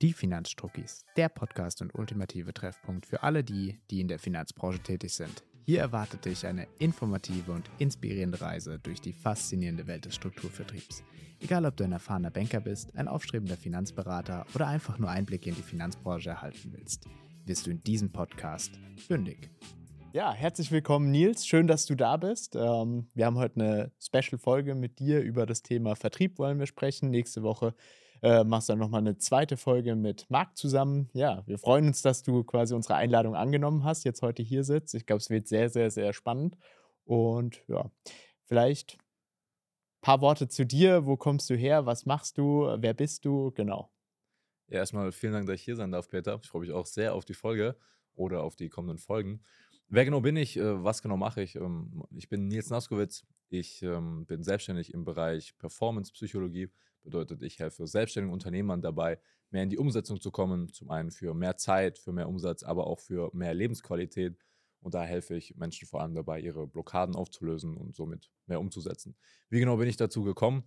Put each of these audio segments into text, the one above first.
Die Finanzstruckis, der Podcast und ultimative Treffpunkt für alle die, die in der Finanzbranche tätig sind. Hier erwartet dich eine informative und inspirierende Reise durch die faszinierende Welt des Strukturvertriebs. Egal, ob du ein erfahrener Banker bist, ein aufstrebender Finanzberater oder einfach nur Einblicke in die Finanzbranche erhalten willst, wirst du in diesem Podcast fündig. Ja, herzlich willkommen, Nils. Schön, dass du da bist. Ähm, wir haben heute eine Special-Folge mit dir über das Thema Vertrieb, wollen wir sprechen. Nächste Woche äh, machst dann nochmal eine zweite Folge mit Marc zusammen. Ja, wir freuen uns, dass du quasi unsere Einladung angenommen hast, jetzt heute hier sitzt. Ich glaube, es wird sehr, sehr, sehr spannend. Und ja, vielleicht ein paar Worte zu dir. Wo kommst du her? Was machst du? Wer bist du? Genau. Ja, erstmal vielen Dank, dass ich hier sein darf, Peter. Ich freue mich auch sehr auf die Folge oder auf die kommenden Folgen. Wer genau bin ich? Äh, was genau mache ich? Ähm, ich bin Nils Naskowitz. Ich ähm, bin selbstständig im Bereich Performance-Psychologie. Bedeutet, ich helfe selbstständigen Unternehmern dabei, mehr in die Umsetzung zu kommen. Zum einen für mehr Zeit, für mehr Umsatz, aber auch für mehr Lebensqualität. Und da helfe ich Menschen vor allem dabei, ihre Blockaden aufzulösen und somit mehr umzusetzen. Wie genau bin ich dazu gekommen?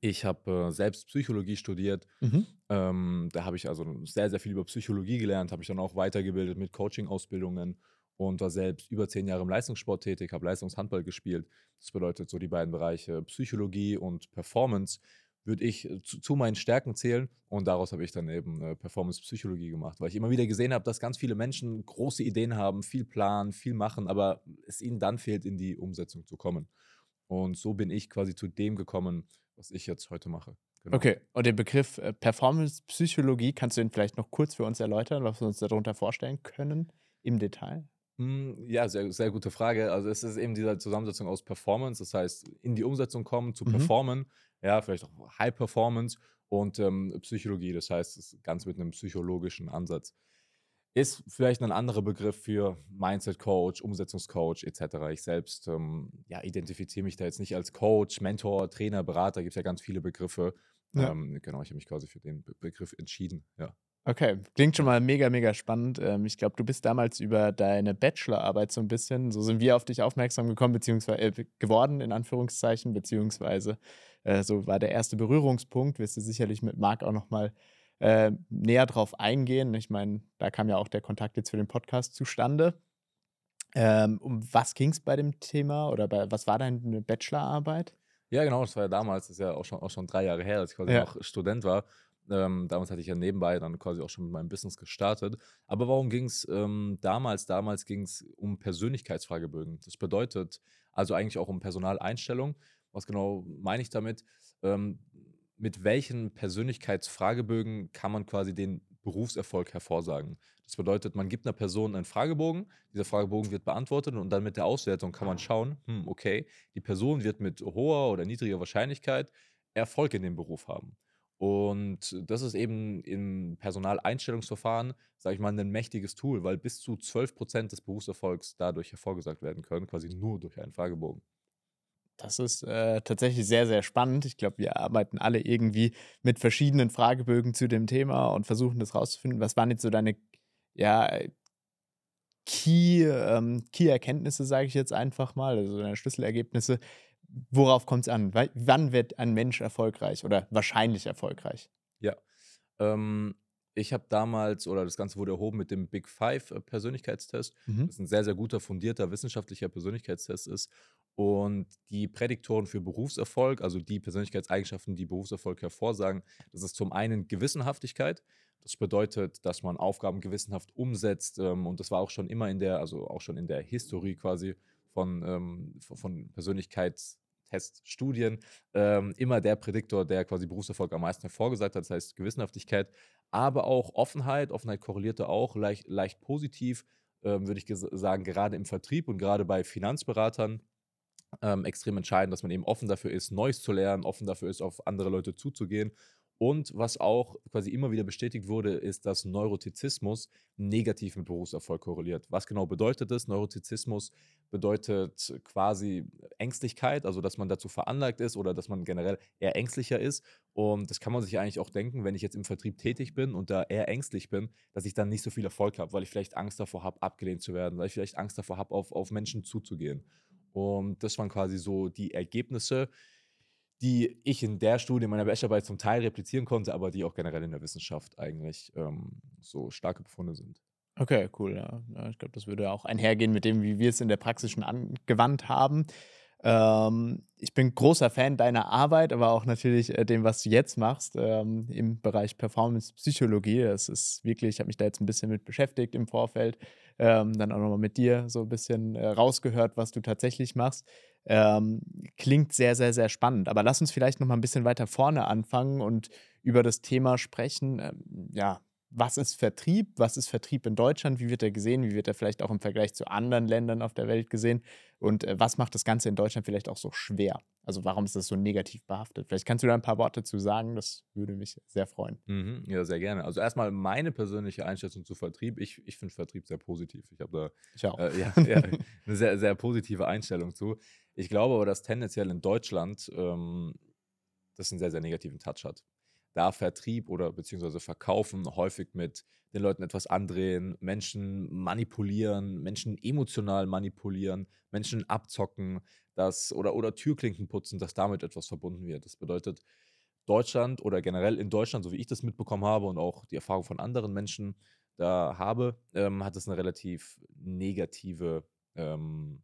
Ich habe äh, selbst Psychologie studiert. Mhm. Ähm, da habe ich also sehr, sehr viel über Psychologie gelernt, habe ich dann auch weitergebildet mit Coaching-Ausbildungen und war selbst über zehn Jahre im Leistungssport tätig, habe Leistungshandball gespielt. Das bedeutet so die beiden Bereiche Psychologie und Performance würde ich äh, zu, zu, meinen Stärken zählen und daraus habe ich dann eben äh, Performance-Psychologie gemacht, weil ich immer wieder gesehen habe, dass ganz viele Menschen große Ideen haben, viel planen, viel machen, aber es ihnen dann fehlt, in die Umsetzung zu kommen. Und so bin ich quasi zu dem gekommen, was ich jetzt heute mache. Genau. Okay, und den Begriff äh, Performance-Psychologie, kannst du ihn vielleicht noch kurz für uns erläutern, was wir uns darunter vorstellen können im Detail? Hm, ja, sehr, sehr gute Frage. Also es ist eben diese Zusammensetzung aus Performance, das heißt in die Umsetzung kommen, zu mhm. performen, ja, vielleicht auch High Performance und ähm, Psychologie, das heißt das ganz mit einem psychologischen Ansatz. Ist vielleicht ein anderer Begriff für Mindset Coach, Umsetzungscoach etc. Ich selbst ähm, ja, identifiziere mich da jetzt nicht als Coach, Mentor, Trainer, Berater, gibt es ja ganz viele Begriffe. Ja. Ähm, genau, ich habe mich quasi für den Be Begriff entschieden, ja. Okay, klingt schon mal mega, mega spannend. Ähm, ich glaube, du bist damals über deine Bachelorarbeit so ein bisschen, so sind wir auf dich aufmerksam gekommen, beziehungsweise äh, geworden, in Anführungszeichen, beziehungsweise äh, so war der erste Berührungspunkt. Wirst du sicherlich mit Marc auch nochmal äh, näher drauf eingehen. Ich meine, da kam ja auch der Kontakt jetzt für den Podcast zustande. Ähm, um was ging es bei dem Thema oder bei, was war deine Bachelorarbeit? Ja, genau, das war ja damals, das ist ja auch schon, auch schon drei Jahre her, als ich quasi ja. noch Student war. Ähm, damals hatte ich ja nebenbei dann quasi auch schon mit meinem Business gestartet. Aber warum ging es ähm, damals? Damals ging es um Persönlichkeitsfragebögen. Das bedeutet also eigentlich auch um Personaleinstellung. Was genau meine ich damit? Ähm, mit welchen Persönlichkeitsfragebögen kann man quasi den Berufserfolg hervorsagen? Das bedeutet, man gibt einer Person einen Fragebogen, dieser Fragebogen wird beantwortet und dann mit der Auswertung kann man schauen, hm, okay, die Person wird mit hoher oder niedriger Wahrscheinlichkeit Erfolg in dem Beruf haben. Und das ist eben im Personaleinstellungsverfahren, sage ich mal, ein mächtiges Tool, weil bis zu 12 Prozent des Berufserfolgs dadurch hervorgesagt werden können, quasi nur durch einen Fragebogen. Das ist äh, tatsächlich sehr, sehr spannend. Ich glaube, wir arbeiten alle irgendwie mit verschiedenen Fragebögen zu dem Thema und versuchen das rauszufinden. Was waren jetzt so deine ja, Key, ähm, Key-Erkenntnisse, sage ich jetzt einfach mal, also deine Schlüsselergebnisse, worauf kommt es an? Wann wird ein Mensch erfolgreich oder wahrscheinlich erfolgreich? Ja. Ähm, ich habe damals, oder das Ganze wurde erhoben mit dem Big Five äh, Persönlichkeitstest, mhm. das ein sehr, sehr guter, fundierter wissenschaftlicher Persönlichkeitstest ist. Und die Prädiktoren für Berufserfolg, also die Persönlichkeitseigenschaften, die Berufserfolg hervorsagen, das ist zum einen Gewissenhaftigkeit. Das bedeutet, dass man Aufgaben gewissenhaft umsetzt. Ähm, und das war auch schon immer in der, also auch schon in der Historie quasi von, ähm, von Persönlichkeitsteststudien ähm, immer der Prädiktor, der quasi Berufserfolg am meisten hervorgesagt hat, das heißt Gewissenhaftigkeit, aber auch Offenheit. Offenheit korrelierte auch leicht, leicht positiv, ähm, würde ich sagen, gerade im Vertrieb und gerade bei Finanzberatern. Ähm, extrem entscheidend, dass man eben offen dafür ist, Neues zu lernen, offen dafür ist, auf andere Leute zuzugehen und was auch quasi immer wieder bestätigt wurde, ist, dass Neurotizismus negativ mit Berufserfolg korreliert. Was genau bedeutet das? Neurotizismus bedeutet quasi Ängstlichkeit, also dass man dazu veranlagt ist oder dass man generell eher ängstlicher ist. Und das kann man sich eigentlich auch denken, wenn ich jetzt im Vertrieb tätig bin und da eher ängstlich bin, dass ich dann nicht so viel Erfolg habe, weil ich vielleicht Angst davor habe, abgelehnt zu werden, weil ich vielleicht Angst davor habe, auf, auf Menschen zuzugehen. Und das waren quasi so die Ergebnisse die ich in der Studie meiner Bachelorarbeit zum Teil replizieren konnte, aber die auch generell in der Wissenschaft eigentlich ähm, so starke Befunde sind. Okay, cool. Ja. Ja, ich glaube, das würde auch einhergehen mit dem, wie wir es in der Praxis schon angewandt haben. Ähm, ich bin großer Fan deiner Arbeit, aber auch natürlich äh, dem, was du jetzt machst ähm, im Bereich Performance Psychologie. Das ist wirklich, ich habe mich da jetzt ein bisschen mit beschäftigt im Vorfeld, ähm, dann auch nochmal mit dir so ein bisschen äh, rausgehört, was du tatsächlich machst. Ähm, klingt sehr, sehr, sehr spannend. Aber lass uns vielleicht nochmal ein bisschen weiter vorne anfangen und über das Thema sprechen. Ähm, ja, was ist Vertrieb? Was ist Vertrieb in Deutschland? Wie wird er gesehen? Wie wird er vielleicht auch im Vergleich zu anderen Ländern auf der Welt gesehen? Und äh, was macht das Ganze in Deutschland vielleicht auch so schwer? Also warum ist das so negativ behaftet? Vielleicht kannst du da ein paar Worte zu sagen, das würde mich sehr freuen. Mhm, ja, sehr gerne. Also erstmal meine persönliche Einschätzung zu Vertrieb. Ich, ich finde Vertrieb sehr positiv. Ich habe da. Äh, ja, ja, eine sehr, sehr positive Einstellung zu. Ich glaube aber, dass tendenziell in Deutschland ähm, das einen sehr, sehr negativen Touch hat da Vertrieb oder beziehungsweise Verkaufen häufig mit den Leuten etwas andrehen, Menschen manipulieren, Menschen emotional manipulieren, Menschen abzocken, dass, oder, oder Türklinken putzen, dass damit etwas verbunden wird. Das bedeutet, Deutschland oder generell in Deutschland, so wie ich das mitbekommen habe und auch die Erfahrung von anderen Menschen da habe, ähm, hat es eine relativ negative ähm,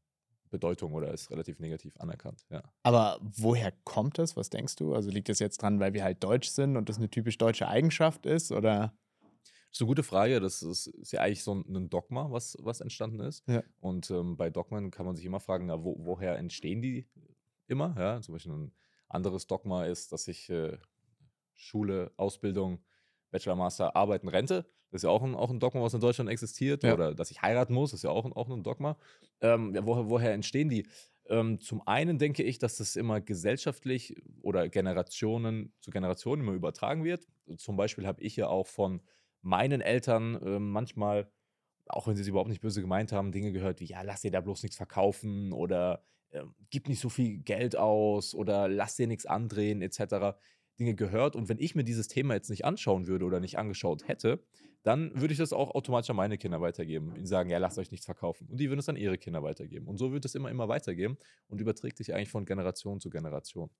Bedeutung oder ist relativ negativ anerkannt, ja. Aber woher kommt das? Was denkst du? Also liegt das jetzt dran, weil wir halt deutsch sind und das eine typisch deutsche Eigenschaft ist oder? Das ist eine gute Frage. Das ist, ist ja eigentlich so ein Dogma, was, was entstanden ist. Ja. Und ähm, bei Dogmen kann man sich immer fragen, na, wo, woher entstehen die immer? Ja, zum Beispiel ein anderes Dogma ist, dass ich äh, Schule, Ausbildung, Bachelor, Master, Arbeiten, Rente. Das ist ja auch ein, auch ein Dogma, was in Deutschland existiert. Ja. Oder dass ich heiraten muss, ist ja auch ein, auch ein Dogma. Ähm, ja, woher, woher entstehen die? Ähm, zum einen denke ich, dass das immer gesellschaftlich oder Generationen zu Generationen immer übertragen wird. Zum Beispiel habe ich ja auch von meinen Eltern äh, manchmal, auch wenn sie es überhaupt nicht böse gemeint haben, Dinge gehört wie, ja, lass dir da bloß nichts verkaufen oder äh, gib nicht so viel Geld aus oder lass dir nichts andrehen etc. Dinge gehört. Und wenn ich mir dieses Thema jetzt nicht anschauen würde oder nicht angeschaut hätte, dann würde ich das auch automatisch an meine Kinder weitergeben. Ihnen sagen, ja, lasst euch nichts verkaufen. Und die würden es an ihre Kinder weitergeben. Und so wird es immer, immer weitergeben und überträgt sich eigentlich von Generation zu Generation.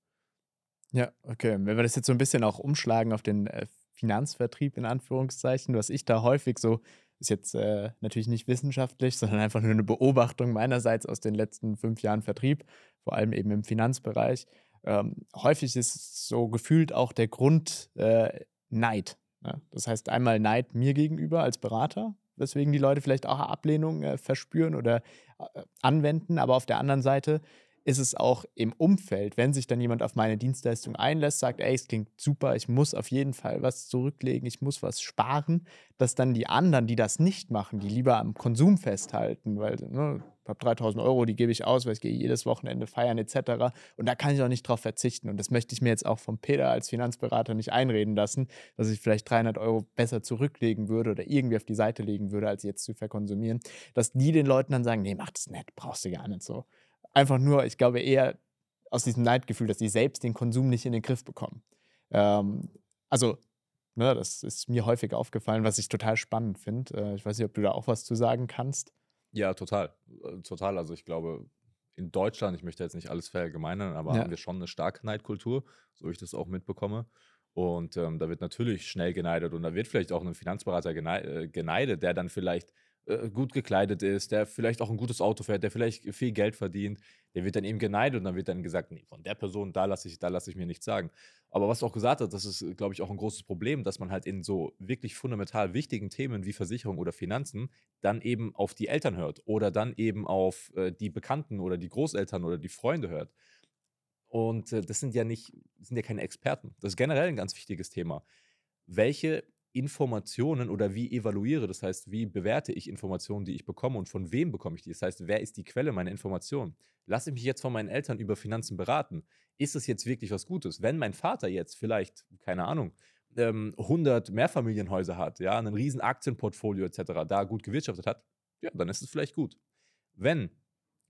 Ja, okay. Wenn wir das jetzt so ein bisschen auch umschlagen auf den äh, Finanzvertrieb in Anführungszeichen, was ich da häufig so, ist jetzt äh, natürlich nicht wissenschaftlich, sondern einfach nur eine Beobachtung meinerseits aus den letzten fünf Jahren Vertrieb, vor allem eben im Finanzbereich. Ähm, häufig ist so gefühlt auch der Grund äh, Neid. Ja? Das heißt einmal Neid mir gegenüber als Berater, weswegen die Leute vielleicht auch Ablehnung äh, verspüren oder äh, anwenden, aber auf der anderen Seite ist es auch im Umfeld, wenn sich dann jemand auf meine Dienstleistung einlässt, sagt, ey, es klingt super, ich muss auf jeden Fall was zurücklegen, ich muss was sparen, dass dann die anderen, die das nicht machen, die lieber am Konsum festhalten, weil ne, habe 3000 Euro, die gebe ich aus, weil ich gehe jedes Wochenende feiern etc. Und da kann ich auch nicht drauf verzichten. Und das möchte ich mir jetzt auch vom Peter als Finanzberater nicht einreden lassen, dass ich vielleicht 300 Euro besser zurücklegen würde oder irgendwie auf die Seite legen würde, als jetzt zu verkonsumieren. Dass die den Leuten dann sagen, nee, mach das nicht, brauchst du gar nicht so einfach nur, ich glaube eher aus diesem Neidgefühl, dass sie selbst den Konsum nicht in den Griff bekommen. Ähm, also, ne, das ist mir häufig aufgefallen, was ich total spannend finde. Äh, ich weiß nicht, ob du da auch was zu sagen kannst. Ja, total. Äh, total. Also ich glaube, in Deutschland, ich möchte jetzt nicht alles verallgemeinern, aber ja. haben wir schon eine starke Neidkultur, so ich das auch mitbekomme. Und ähm, da wird natürlich schnell geneidet und da wird vielleicht auch ein Finanzberater äh, geneidet, der dann vielleicht äh, gut gekleidet ist, der vielleicht auch ein gutes Auto fährt, der vielleicht viel Geld verdient, der wird dann eben geneidet und dann wird dann gesagt, nee, von der Person, da lasse ich, da ich mir nichts sagen. Aber was du auch gesagt hast, das ist, glaube ich, auch ein großes Problem, dass man halt in so wirklich fundamental wichtigen Themen wie Versicherung oder Finanzen dann eben auf die Eltern hört oder dann eben auf äh, die Bekannten oder die Großeltern oder die Freunde hört. Und äh, das sind ja nicht, sind ja keine Experten. Das ist generell ein ganz wichtiges Thema. Welche Informationen oder wie evaluiere, das heißt, wie bewerte ich Informationen, die ich bekomme und von wem bekomme ich die? Das heißt, wer ist die Quelle meiner Informationen? Lasse ich mich jetzt von meinen Eltern über Finanzen beraten? Ist es jetzt wirklich was Gutes? Wenn mein Vater jetzt vielleicht, keine Ahnung, 100 ähm, Mehrfamilienhäuser hat, ja, ein riesen Aktienportfolio etc., da gut gewirtschaftet hat, ja, dann ist es vielleicht gut. Wenn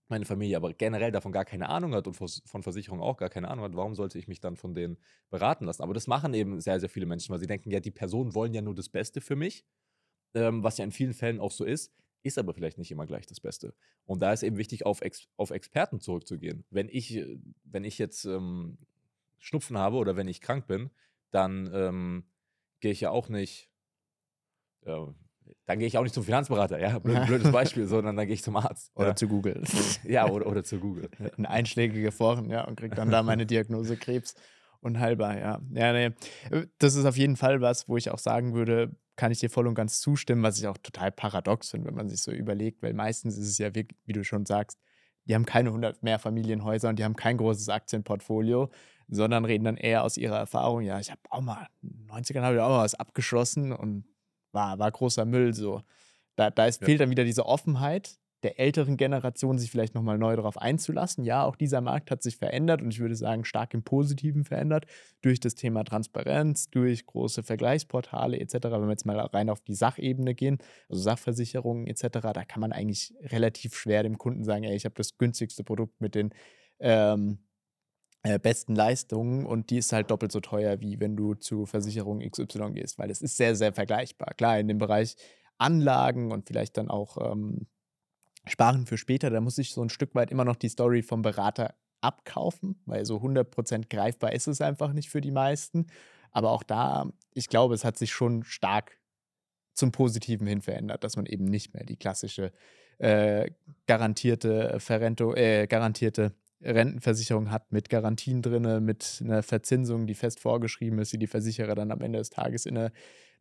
meine Familie aber generell davon gar keine Ahnung hat und von Versicherung auch gar keine Ahnung hat, warum sollte ich mich dann von denen beraten lassen? Aber das machen eben sehr, sehr viele Menschen, weil sie denken, ja, die Personen wollen ja nur das Beste für mich, ähm, was ja in vielen Fällen auch so ist, ist aber vielleicht nicht immer gleich das Beste. Und da ist eben wichtig, auf, Ex auf Experten zurückzugehen. Wenn ich, wenn ich jetzt ähm, Schnupfen habe oder wenn ich krank bin, dann ähm, gehe ich ja auch nicht, äh, dann gehe ich auch nicht zum Finanzberater, ja, blöd, blödes Beispiel, sondern dann gehe ich zum Arzt. Oder ja. zu Google. Ja, oder, oder zu Google. Ein einschlägige Foren, ja, und krieg dann da meine Diagnose Krebs. Unheilbar, ja. Ja, nee. Das ist auf jeden Fall was, wo ich auch sagen würde, kann ich dir voll und ganz zustimmen, was ich auch total paradox finde, wenn man sich so überlegt, weil meistens ist es ja, wie, wie du schon sagst, die haben keine 100 Mehrfamilienhäuser und die haben kein großes Aktienportfolio, sondern reden dann eher aus ihrer Erfahrung, ja, ich habe auch mal, in den 90ern habe ich auch mal was abgeschlossen und war, war großer Müll so. Da, da ist, ja. fehlt dann wieder diese Offenheit, der älteren Generation sich vielleicht nochmal neu darauf einzulassen. Ja, auch dieser Markt hat sich verändert und ich würde sagen, stark im Positiven verändert durch das Thema Transparenz, durch große Vergleichsportale etc. Wenn wir jetzt mal rein auf die Sachebene gehen, also Sachversicherungen etc., da kann man eigentlich relativ schwer dem Kunden sagen, ey, ich habe das günstigste Produkt mit den ähm, äh, besten Leistungen und die ist halt doppelt so teuer, wie wenn du zu Versicherung XY gehst, weil es ist sehr, sehr vergleichbar. Klar, in dem Bereich Anlagen und vielleicht dann auch ähm, Sparen für später, da muss ich so ein Stück weit immer noch die Story vom Berater abkaufen, weil so 100% greifbar ist es einfach nicht für die meisten. Aber auch da, ich glaube, es hat sich schon stark zum Positiven hin verändert, dass man eben nicht mehr die klassische äh, garantierte Verrento, äh, garantierte Rentenversicherung hat mit Garantien drin, mit einer Verzinsung, die fest vorgeschrieben ist, die die Versicherer dann am Ende des Tages in einer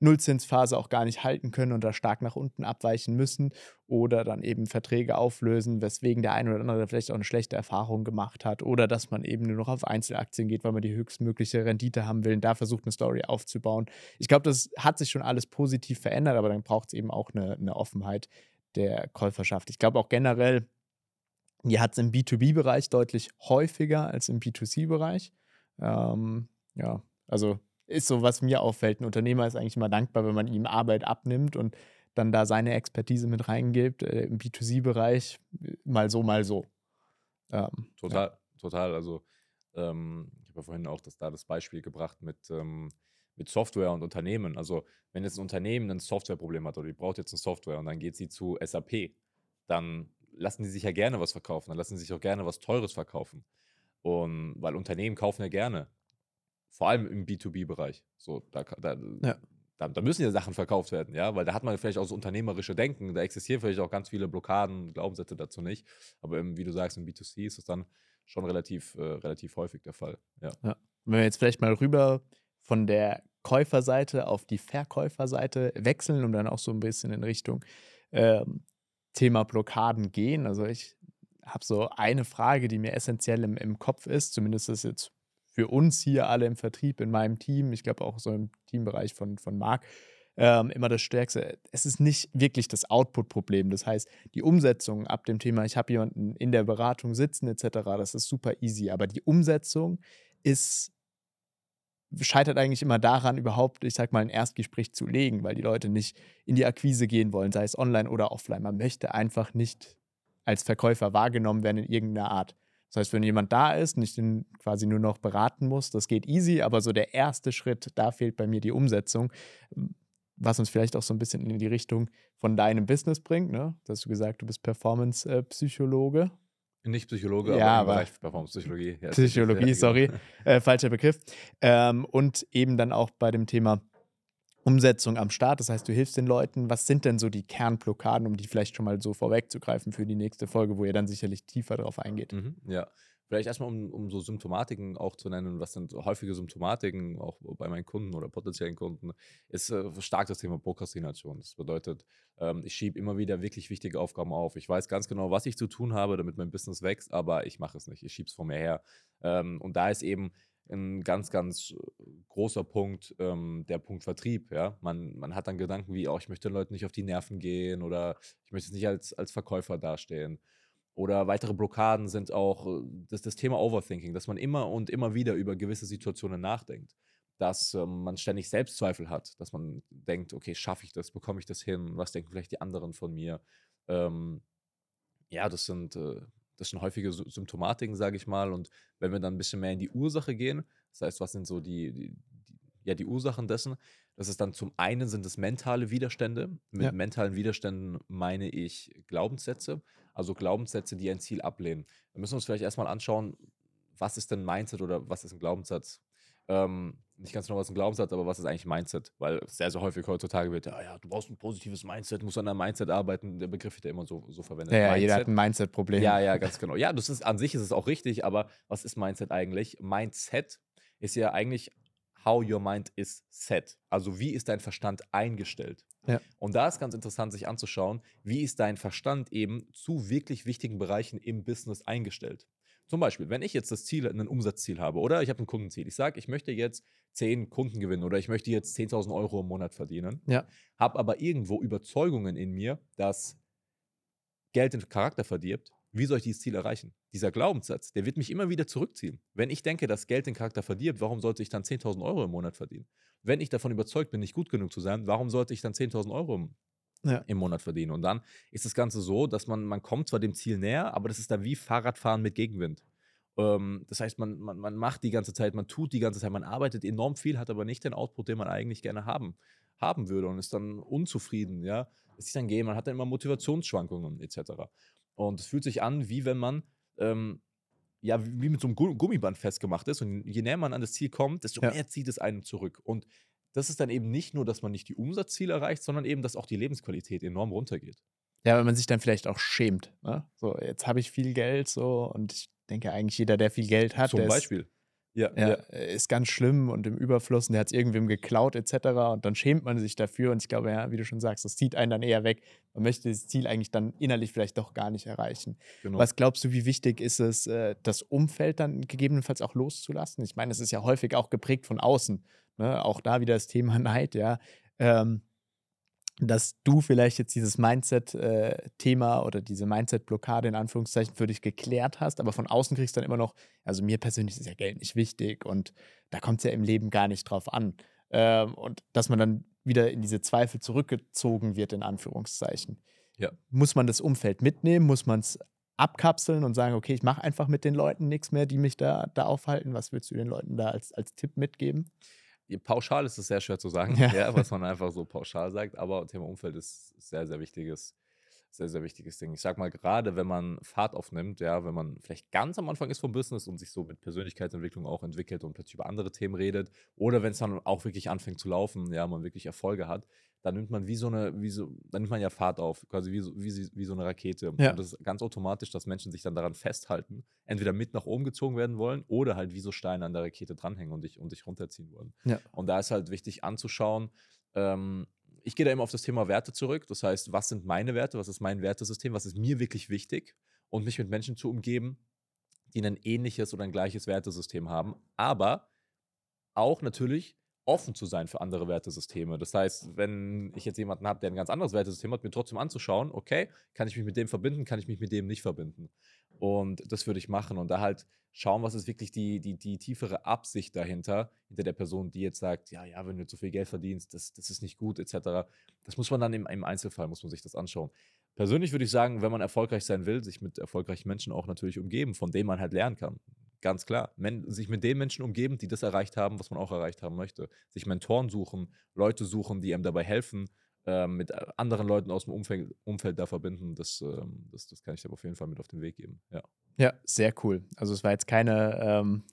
Nullzinsphase auch gar nicht halten können und da stark nach unten abweichen müssen oder dann eben Verträge auflösen, weswegen der eine oder andere vielleicht auch eine schlechte Erfahrung gemacht hat oder dass man eben nur noch auf Einzelaktien geht, weil man die höchstmögliche Rendite haben will und da versucht, eine Story aufzubauen. Ich glaube, das hat sich schon alles positiv verändert, aber dann braucht es eben auch eine, eine Offenheit der Käuferschaft. Ich glaube auch generell, die hat es im B2B-Bereich deutlich häufiger als im B2C-Bereich. Ähm, ja, also ist so, was mir auffällt. Ein Unternehmer ist eigentlich immer dankbar, wenn man ihm Arbeit abnimmt und dann da seine Expertise mit reingibt. Äh, Im B2C-Bereich mal so, mal so. Ähm, total, ja. total. Also ähm, ich habe ja vorhin auch das, da das Beispiel gebracht mit, ähm, mit Software und Unternehmen. Also wenn jetzt ein Unternehmen ein Softwareproblem hat oder die braucht jetzt eine Software und dann geht sie zu SAP, dann lassen die sich ja gerne was verkaufen, dann lassen sie sich auch gerne was Teures verkaufen. Und weil Unternehmen kaufen ja gerne. Vor allem im B2B-Bereich. So, da, da, ja. da, da, müssen ja Sachen verkauft werden, ja, weil da hat man vielleicht auch so unternehmerische Denken, da existieren vielleicht auch ganz viele Blockaden, Glaubenssätze dazu nicht. Aber im, wie du sagst, im B2C ist es dann schon relativ, äh, relativ häufig der Fall. Ja. ja. Wenn wir jetzt vielleicht mal rüber von der Käuferseite auf die Verkäuferseite wechseln und dann auch so ein bisschen in Richtung ähm, Thema Blockaden gehen. Also ich habe so eine Frage, die mir essentiell im, im Kopf ist, zumindest ist jetzt für uns hier alle im Vertrieb, in meinem Team, ich glaube auch so im Teambereich von, von Marc, ähm, immer das Stärkste. Es ist nicht wirklich das Output-Problem. Das heißt, die Umsetzung ab dem Thema, ich habe jemanden in der Beratung sitzen etc., das ist super easy. Aber die Umsetzung ist scheitert eigentlich immer daran, überhaupt, ich sag mal, ein Erstgespräch zu legen, weil die Leute nicht in die Akquise gehen wollen, sei es online oder offline. Man möchte einfach nicht als Verkäufer wahrgenommen werden in irgendeiner Art. Das heißt, wenn jemand da ist und ich den quasi nur noch beraten muss, das geht easy, aber so der erste Schritt, da fehlt bei mir die Umsetzung, was uns vielleicht auch so ein bisschen in die Richtung von deinem Business bringt. Ne? Da hast du gesagt, du bist Performance-Psychologe. Nicht Psychologe, ja, aber, aber Performance-Psychologie. Ja, Psychologie, genau. sorry, äh, falscher Begriff. Ähm, und eben dann auch bei dem Thema Umsetzung am Start. Das heißt, du hilfst den Leuten. Was sind denn so die Kernblockaden, um die vielleicht schon mal so vorwegzugreifen für die nächste Folge, wo ihr dann sicherlich tiefer drauf eingeht? Mhm, ja, Vielleicht erstmal, um, um so Symptomatiken auch zu nennen, was sind häufige Symptomatiken, auch bei meinen Kunden oder potenziellen Kunden, ist äh, stark das Thema Prokrastination. Das bedeutet, ähm, ich schiebe immer wieder wirklich wichtige Aufgaben auf. Ich weiß ganz genau, was ich zu tun habe, damit mein Business wächst, aber ich mache es nicht. Ich schiebe es vor mir her. Ähm, und da ist eben ein ganz, ganz großer Punkt, ähm, der Punkt Vertrieb. Ja? Man, man hat dann Gedanken wie, oh, ich möchte den Leuten nicht auf die Nerven gehen oder ich möchte es nicht als, als Verkäufer dastehen. Oder weitere Blockaden sind auch äh, das, das Thema Overthinking, dass man immer und immer wieder über gewisse Situationen nachdenkt. Dass ähm, man ständig Selbstzweifel hat, dass man denkt, okay, schaffe ich das, bekomme ich das hin, was denken vielleicht die anderen von mir. Ähm, ja, das sind, äh, das sind häufige Symptomatiken, sage ich mal. Und wenn wir dann ein bisschen mehr in die Ursache gehen, das heißt, was sind so die, die, die ja, die Ursachen dessen, das ist dann zum einen sind es mentale Widerstände. Mit ja. mentalen Widerständen meine ich Glaubenssätze, also Glaubenssätze, die ein Ziel ablehnen. Wir müssen uns vielleicht erstmal anschauen, was ist denn Mindset oder was ist ein Glaubenssatz? Ähm, nicht ganz genau, was ein Glaubenssatz, aber was ist eigentlich Mindset? Weil sehr, sehr häufig heutzutage wird, ja, ja, du brauchst ein positives Mindset, musst an deinem Mindset arbeiten. Der Begriff wird ja immer so, so verwendet. Ja, ja jeder hat ein Mindset-Problem. Ja, ja, ganz genau. Ja, das ist an sich ist es auch richtig, aber was ist Mindset eigentlich? Mindset ist ja eigentlich how your mind is set. Also wie ist dein Verstand eingestellt? Ja. Und da ist ganz interessant, sich anzuschauen, wie ist dein Verstand eben zu wirklich wichtigen Bereichen im Business eingestellt. Zum Beispiel, wenn ich jetzt das Ziel, ein Umsatzziel habe oder ich habe ein Kundenziel. Ich sage, ich möchte jetzt 10 Kunden gewinnen oder ich möchte jetzt 10.000 Euro im Monat verdienen. Ja. Habe aber irgendwo Überzeugungen in mir, dass Geld den Charakter verdirbt. Wie soll ich dieses Ziel erreichen? Dieser Glaubenssatz, der wird mich immer wieder zurückziehen. Wenn ich denke, dass Geld den Charakter verdirbt, warum sollte ich dann 10.000 Euro im Monat verdienen? Wenn ich davon überzeugt bin, nicht gut genug zu sein, warum sollte ich dann 10.000 Euro im Ja. im Monat verdienen. Und dann ist das Ganze so, dass man, man kommt zwar dem Ziel näher, aber das ist dann wie Fahrradfahren mit Gegenwind. Ähm, das heißt, man, man, man macht die ganze Zeit, man tut die ganze Zeit, man arbeitet enorm viel, hat aber nicht den Output, den man eigentlich gerne haben, haben würde und ist dann unzufrieden, ja. Es ist dann gehen, man hat dann immer Motivationsschwankungen etc. Und es fühlt sich an, wie wenn man ähm, ja, wie mit so einem Gu- Gummiband festgemacht ist. Und je näher man an das Ziel kommt, desto Ja. mehr zieht es einen zurück. Und das ist dann eben nicht nur, dass man nicht die Umsatzziele erreicht, sondern eben, dass auch die Lebensqualität enorm runtergeht. Ja, weil man sich dann vielleicht auch schämt. Ne? So, jetzt habe ich viel Geld so und ich denke eigentlich jeder, der viel Geld hat, Zum der ist, Beispiel. Ja, ja, ja. ist ganz schlimm und im Überfluss und der hat es irgendwem geklaut etc. Und dann schämt man sich dafür und ich glaube, ja, wie du schon sagst, das zieht einen dann eher weg. Man möchte das Ziel eigentlich dann innerlich vielleicht doch gar nicht erreichen. genau. Was glaubst du, wie wichtig ist es, äh, das Umfeld dann gegebenenfalls auch loszulassen? Ich meine, es ist ja häufig auch geprägt von außen. Ne? Auch da wieder das Thema Neid, ja. Ähm, dass du vielleicht jetzt dieses Mindset-Thema oder diese Mindset-Blockade in Anführungszeichen für dich geklärt hast, aber von außen kriegst du dann immer noch, also mir persönlich ist ja Geld nicht wichtig und da kommt es ja im Leben gar nicht drauf an. Ähm, und dass man dann wieder in diese Zweifel zurückgezogen wird, in Anführungszeichen. Ja. Muss man das Umfeld mitnehmen? Muss man es abkapseln und sagen, okay, ich mache einfach mit den Leuten nichts mehr, die mich da, da aufhalten? Was würdest du den Leuten da als, als Tipp mitgeben? Pauschal ist es sehr schwer zu sagen, Ja. ja. was man einfach so pauschal sagt, aber Thema Umfeld ist sehr, sehr wichtiges, sehr, sehr wichtiges Ding. Ich sag mal, gerade wenn man Fahrt aufnimmt, ja, wenn man vielleicht ganz am Anfang ist vom Business und sich so mit Persönlichkeitsentwicklung auch entwickelt und plötzlich über andere Themen redet, oder wenn es dann auch wirklich anfängt zu laufen, ja, man wirklich Erfolge hat, dann nimmt man wie so eine, wie so, dann nimmt man ja Fahrt auf, quasi wie so, wie, sie- wie so eine Rakete. Ja. Und das ist ganz automatisch, dass Menschen sich dann daran festhalten, entweder mit nach oben gezogen werden wollen oder halt wie so Steine an der Rakete dranhängen und dich, und dich runterziehen wollen. Ja. Und da ist halt wichtig anzuschauen, ähm, ich gehe da immer auf das Thema Werte zurück. Das heißt, was sind meine Werte, was ist mein Wertesystem, was ist mir wirklich wichtig und mich mit Menschen zu umgeben, die ein ähnliches oder ein gleiches Wertesystem haben, aber auch natürlich offen zu sein für andere Wertesysteme. Das heißt, wenn ich jetzt jemanden habe, der ein ganz anderes Wertesystem hat, mir trotzdem anzuschauen, okay, kann ich mich mit dem verbinden, kann ich mich mit dem nicht verbinden. Und das würde ich machen und da halt schauen, was ist wirklich die, die, die tiefere Absicht dahinter, hinter der Person, die jetzt sagt, ja, ja, wenn du zu viel Geld verdienst, das, das ist nicht gut, etc. Das muss man dann im, im Einzelfall, muss man sich das anschauen. Persönlich würde ich sagen, wenn man erfolgreich sein will, sich mit erfolgreichen Menschen auch natürlich umgeben, von denen man halt lernen kann. Ganz klar. Men sich mit den Menschen umgeben, die das erreicht haben, was man auch erreicht haben möchte. Sich Mentoren suchen, Leute suchen, die einem dabei helfen, ähm, mit äh, anderen Leuten aus dem Umfeld, Umfeld da verbinden. Das, ähm, das, das kann ich dir auf jeden Fall mit auf den Weg geben. Ja. Ja, sehr cool. Also es war jetzt keine, ähm,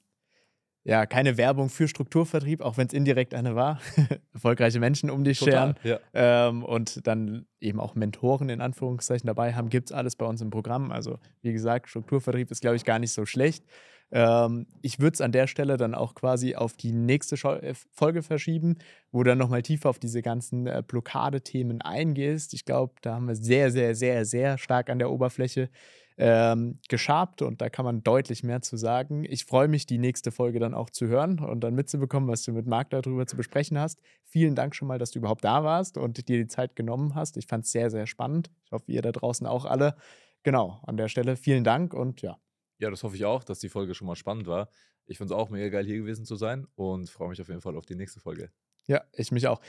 ja, keine Werbung für Strukturvertrieb, auch wenn es indirekt eine war. Erfolgreiche Menschen um dich scheren. Ja. ähm, und dann eben auch Mentoren in Anführungszeichen dabei haben, gibt es alles bei uns im Programm. Also wie gesagt, Strukturvertrieb ist, glaube ich, gar nicht so schlecht. Ähm, ich würde es an der Stelle dann auch quasi auf die nächste Schau äh, Folge verschieben, wo du dann nochmal tiefer auf diese ganzen äh, Blockadethemen eingehst. Ich glaube, da haben wir sehr, sehr, sehr, sehr stark an der Oberfläche ähm, geschabt und da kann man deutlich mehr zu sagen. Ich freue mich, die nächste Folge dann auch zu hören und dann mitzubekommen, was du mit Marc darüber zu besprechen hast. Vielen Dank schon mal, dass du überhaupt da warst und dir die Zeit genommen hast. Ich fand es sehr, sehr spannend. Ich hoffe, ihr da draußen auch alle. Genau, an der Stelle vielen Dank und ja. Ja, das hoffe ich auch, dass die Folge schon mal spannend war. Ich finde es auch mega geil, hier gewesen zu sein und freue mich auf jeden Fall auf die nächste Folge. Ja, ich mich auch.